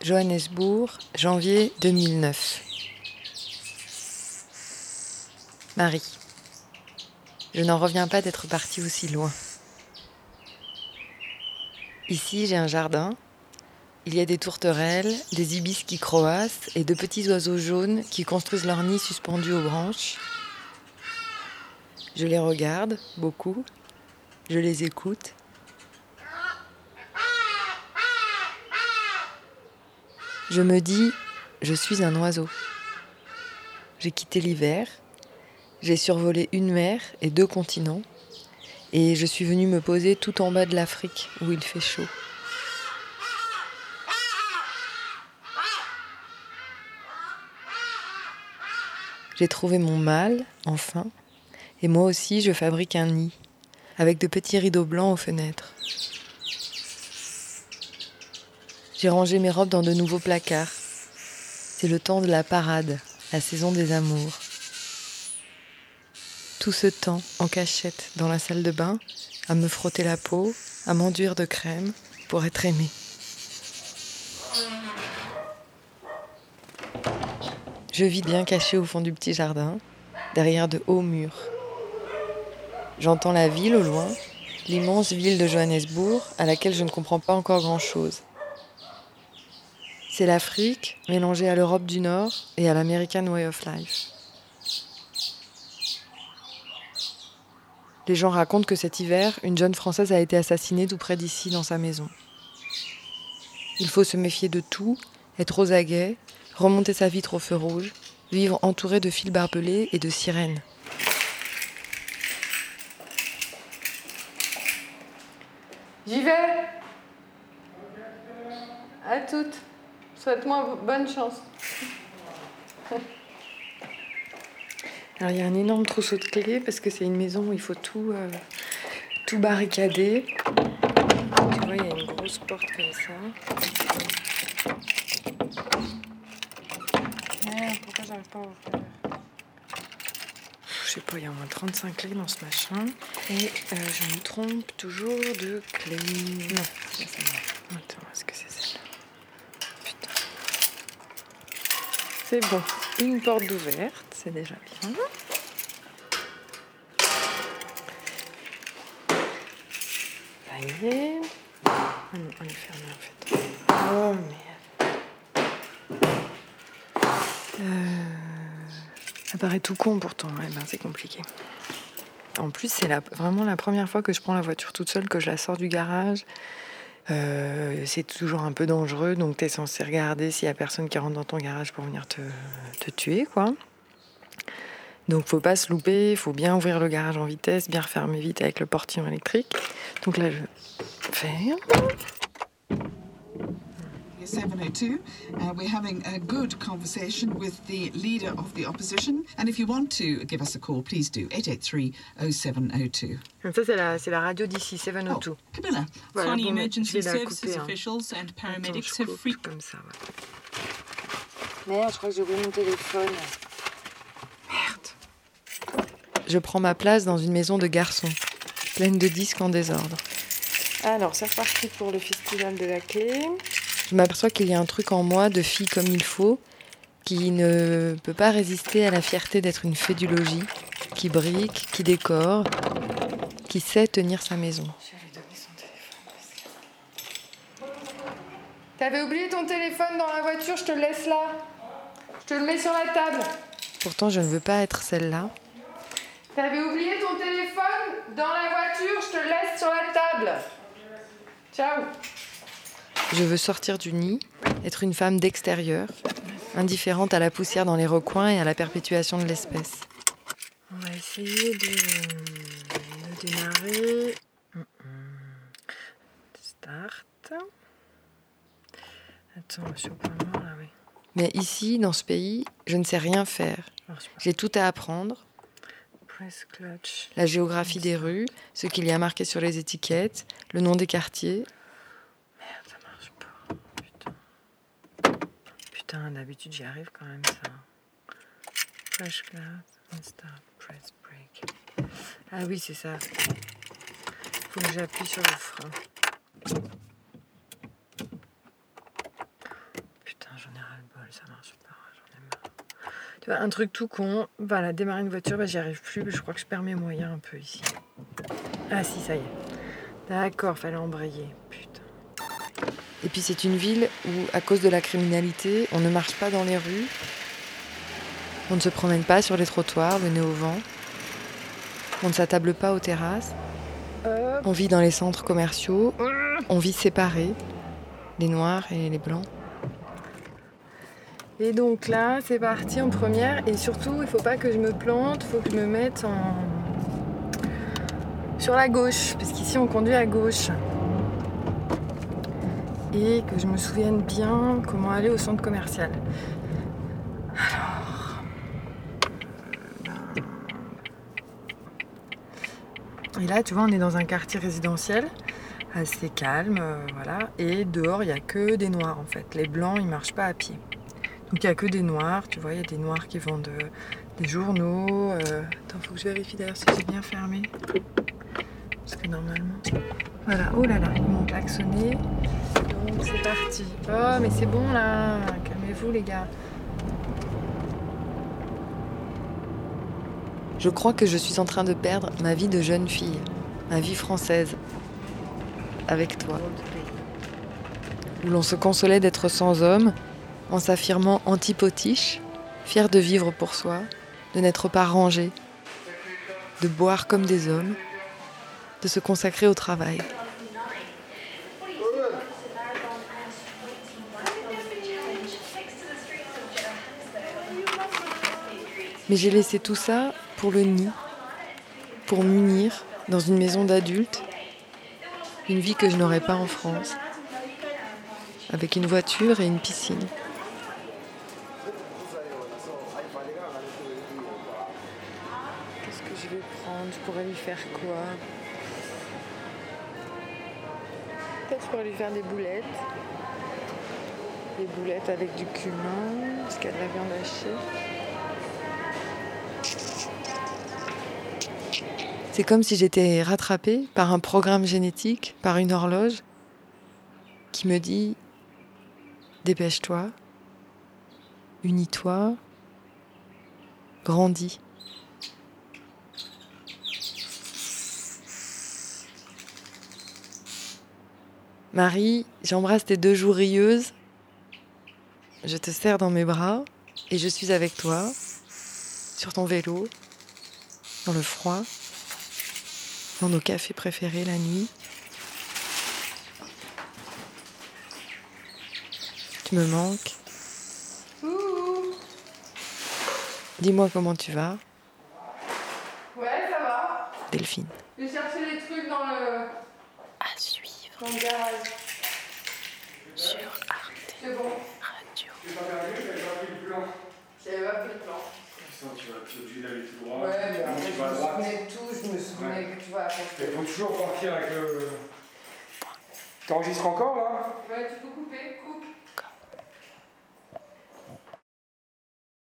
Johannesburg, janvier 2009. Marie, je n'en reviens pas d'être partie aussi loin. Ici, j'ai un jardin. Il y a des tourterelles, des ibis qui croassent et de petits oiseaux jaunes qui construisent leur nid suspendus aux branches. Je les regarde beaucoup. Je les écoute. Je me dis, je suis un oiseau. J'ai quitté l'hiver, j'ai survolé une mer et deux continents, et je suis venu me poser tout en bas de l'Afrique où il fait chaud. J'ai trouvé mon mâle, enfin, et moi aussi je fabrique un nid, avec de petits rideaux blancs aux fenêtres. J'ai rangé mes robes dans de nouveaux placards. C'est le temps de la parade, la saison des amours. Tout ce temps en cachette dans la salle de bain, à me frotter la peau, à m'enduire de crème pour être aimée. Je vis bien caché au fond du petit jardin, derrière de hauts murs. J'entends la ville au loin, l'immense ville de Johannesburg, à laquelle je ne comprends pas encore grand-chose. C'est l'Afrique mélangée à l'Europe du Nord et à l'American Way of Life. Les gens racontent que cet hiver, une jeune Française a été assassinée tout près d'ici dans sa maison. Il faut se méfier de tout, être aux aguets, remonter sa vitre au feu rouge, vivre entouré de fils barbelés et de sirènes. J'y vais À toutes Souhaite-moi bonne chance Alors il y a un énorme trousseau de clés parce que c'est une maison où il faut tout, euh, tout barricader. Tu vois, il y a une grosse porte comme ça. Pourquoi j'arrive pas à ouvrir Je sais pas, il y a au moins 35 clés dans ce machin. Et euh, je me trompe toujours de clé. Non, c'est celle-là. Attends, est-ce que c'est celle-là Putain. C'est bon. Une porte d'ouverte, c'est déjà bien. Panier. Ah non, elle est fermée en fait. Oh merde. Euh, Ça paraît tout con pourtant, ouais, ben, c'est compliqué. En plus, c'est vraiment la première fois que je prends la voiture toute seule, que je la sors du garage. Euh, c'est toujours un peu dangereux, donc tu es censé regarder s'il y a personne qui rentre dans ton garage pour venir te, tuer, quoi. Donc faut pas se louper, faut bien ouvrir le garage en vitesse, bien refermer vite avec le portillon électrique. Donc là, je ferme. 702. Uh, we're having a good conversation with the leader of the opposition. And if you want to give us a call, please do. 883 0702. Donc ça, c'est la, la radio d'ici, 702. Camilla. Voilà, Tony bon, emergency services couper, hein. officials and Attends, paramedics je have frequently comme ça, ouais. Merde, je crois que j'ai oublié mon téléphone. Merde. Je prends ma place dans une maison de garçons, pleine de disques en désordre. Alors, c'est reparti pour le festival de la clé. Je m'aperçois qu'il y a un truc en moi de fille comme il faut, qui ne peut pas résister à la fierté d'être une fée du logis, qui brique, qui décore, qui sait tenir sa maison. T'avais oublié ton téléphone dans la voiture, je te le laisse là. Je te le mets sur la table. Pourtant, je ne veux pas être celle-là. T'avais oublié ton téléphone dans la voiture, je te le laisse sur la table. Ciao. Je veux sortir du nid, être une femme d'extérieur, indifférente à la poussière dans les recoins et à la perpétuation de l'espèce. On va essayer de, de démarrer. Start. Attends, je suis au là, oui. Mais ici, dans ce pays, je ne sais rien faire. J'ai tout à apprendre. Press clutch. La géographie des rues, ce qu'il y a marqué sur les étiquettes, le nom des quartiers. Putain, d'habitude j'y arrive quand même ça. Fresh press break. Ah oui, c'est ça. Faut que j'appuie sur le frein. Putain, j'en ai ras le bol, ça marche pas, j'en ai marre. Tu vois, un truc tout con, voilà, démarrer une voiture, bah, j'y arrive plus, je crois que je perds mes moyens un peu ici. Ah si, ça y est. D'accord, fallait embrayer. Et puis c'est une ville où, à cause de la criminalité, on ne marche pas dans les rues. On ne se promène pas sur les trottoirs, le nez au vent. On ne s'attable pas aux terrasses. On vit dans les centres commerciaux. On vit séparés, les noirs et les blancs. Et donc là, c'est parti en première. Et surtout, il faut pas que je me plante, il faut que je me mette en... sur la gauche, parce qu'ici on conduit à gauche. Que je me souvienne bien comment aller au centre commercial. Alors. Et là, tu vois, on est dans un quartier résidentiel assez calme, euh, voilà. Et dehors, il n'y a que des noirs en fait. Les blancs, ils marchent pas à pied. Donc il n'y a que des noirs, tu vois, il y a des noirs qui vendent euh, des journaux. euh. Attends, faut que je vérifie d'ailleurs si c'est bien fermé. Parce que normalement. Voilà, oh là là, ils m'ont klaxonné. Donc c'est parti. Oh, mais c'est bon là, calmez-vous les gars. Je crois que je suis en train de perdre ma vie de jeune fille, ma vie française, avec toi. Où l'on se consolait d'être sans homme, en s'affirmant antipotiche, fier de vivre pour soi, de n'être pas rangé, de boire comme des hommes, de se consacrer au travail. Mais j'ai laissé tout ça pour le nid, pour m'unir dans une maison d'adultes, une vie que je n'aurais pas en France, avec une voiture et une piscine. Qu'est-ce que je vais prendre? Je pourrais lui faire quoi? Pourrais lui faire des boulettes. Des boulettes avec du cumin, parce qu'il y a de la viande hachée. C'est comme si j'étais rattrapée par un programme génétique, par une horloge qui me dit dépêche-toi, unis-toi, grandis. Marie, j'embrasse tes deux joues rieuses, je te serre dans mes bras et je suis avec toi, sur ton vélo, dans le froid, dans nos cafés préférés la nuit. Tu me manques. Dis-moi comment tu vas, Ouais, ça va. Delphine. J'ai cherché les trucs dans le, À le garage. sur Arte C'est bon. Radio. J'avais pas pris le plan. tu vas tu es obligé d'aller tout droit. Ouais, mais après, tu je vas me souvenais de tout. Je me souvenais que tu vois, après, Il faut toujours partir avec le. T'enregistres encore là? Ouais, tu peux couper, coupe.